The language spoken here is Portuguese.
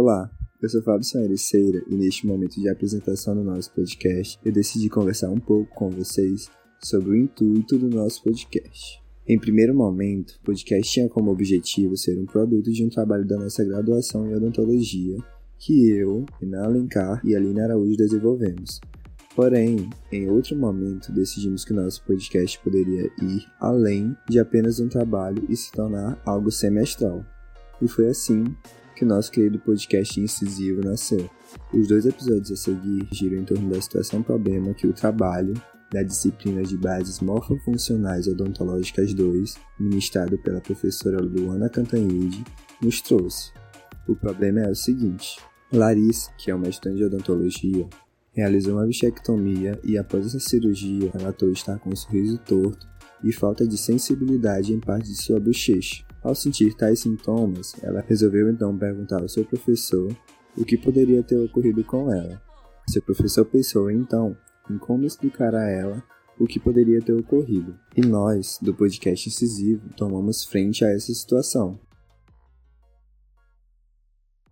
Olá, eu sou Fábio Sanhericeira e neste momento de apresentação do nosso podcast eu decidi conversar um pouco com vocês sobre o intuito do nosso podcast. Em primeiro momento, o podcast tinha como objetivo ser um produto de um trabalho da nossa graduação em odontologia que eu, Renan Alencar e Aline Araújo desenvolvemos. Porém, em outro momento, decidimos que nosso podcast poderia ir além de apenas um trabalho e se tornar algo semestral. E foi assim que o nosso querido podcast incisivo nasceu. Os dois episódios a seguir giram em torno da situação problema que o trabalho da disciplina de bases morfofuncionais odontológicas 2, ministrado pela professora Luana Cantanhede, nos trouxe. O problema é o seguinte: Larissa, que é uma estudante de odontologia, realizou uma bichectomia e após essa cirurgia relatou estar com um sorriso torto e falta de sensibilidade em parte de sua bochecha. Ao sentir tais sintomas, ela resolveu então perguntar ao seu professor o que poderia ter ocorrido com ela. Seu professor pensou então em como explicar a ela o que poderia ter ocorrido. E nós, do podcast incisivo, tomamos frente a essa situação.